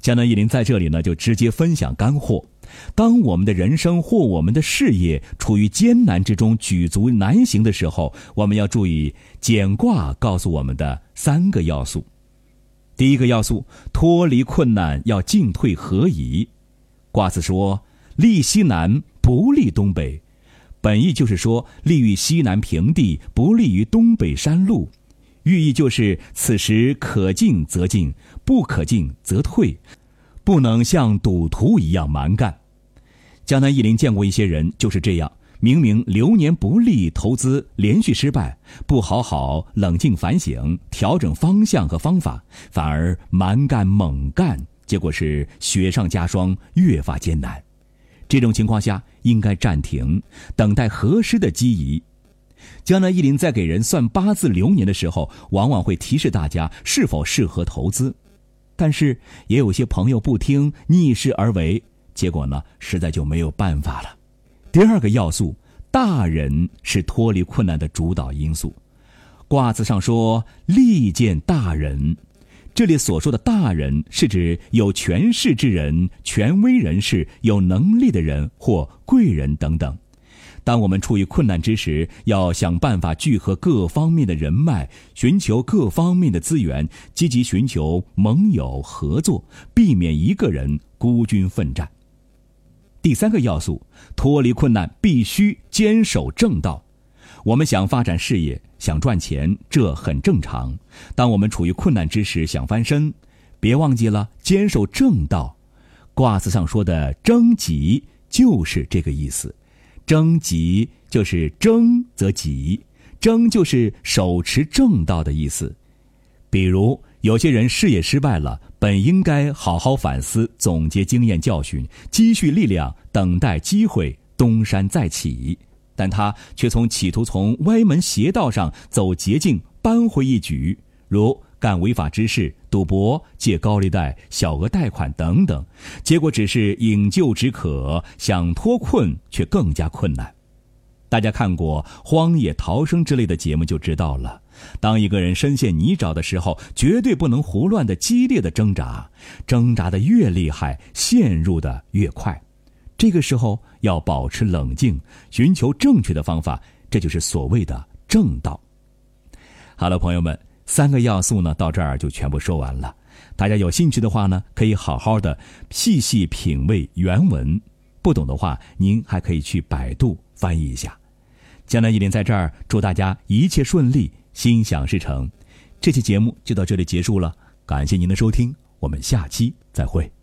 江南一林在这里呢，就直接分享干货。当我们的人生或我们的事业处于艰难之中、举足难行的时候，我们要注意简卦告诉我们的三个要素。第一个要素，脱离困难要进退合宜。卦辞说：“利西南，不利东北。”本意就是说，利于西南平地，不利于东北山路。寓意就是此时可进则进，不可进则退，不能像赌徒一样蛮干。江南一林见过一些人就是这样，明明流年不利，投资连续失败，不好好冷静反省，调整方向和方法，反而蛮干猛干，结果是雪上加霜，越发艰难。这种情况下应该暂停，等待合适的机宜。江南一林在给人算八字流年的时候，往往会提示大家是否适合投资，但是也有些朋友不听，逆势而为。结果呢，实在就没有办法了。第二个要素，大人是脱离困难的主导因素。卦辞上说“利见大人”，这里所说的大人是指有权势之人、权威人士、有能力的人或贵人等等。当我们处于困难之时，要想办法聚合各方面的人脉，寻求各方面的资源，积极寻求盟友合作，避免一个人孤军奋战。第三个要素，脱离困难必须坚守正道。我们想发展事业，想赚钱，这很正常。当我们处于困难之时，想翻身，别忘记了坚守正道。卦辞上说的“征吉”就是这个意思。争吉就是争则吉，争就是手持正道的意思。比如。有些人事业失败了，本应该好好反思、总结经验教训，积蓄力量，等待机会东山再起，但他却从企图从歪门邪道上走捷径扳回一局，如干违法之事、赌博、借高利贷、小额贷款等等，结果只是饮鸩止渴，想脱困却更加困难。大家看过《荒野逃生》之类的节目就知道了。当一个人深陷泥沼的时候，绝对不能胡乱的、激烈的挣扎，挣扎的越厉害，陷入的越快。这个时候要保持冷静，寻求正确的方法，这就是所谓的正道。好了，朋友们，三个要素呢，到这儿就全部说完了。大家有兴趣的话呢，可以好好的细细品味原文；不懂的话，您还可以去百度翻译一下。江南一林在这儿祝大家一切顺利。心想事成，这期节目就到这里结束了，感谢您的收听，我们下期再会。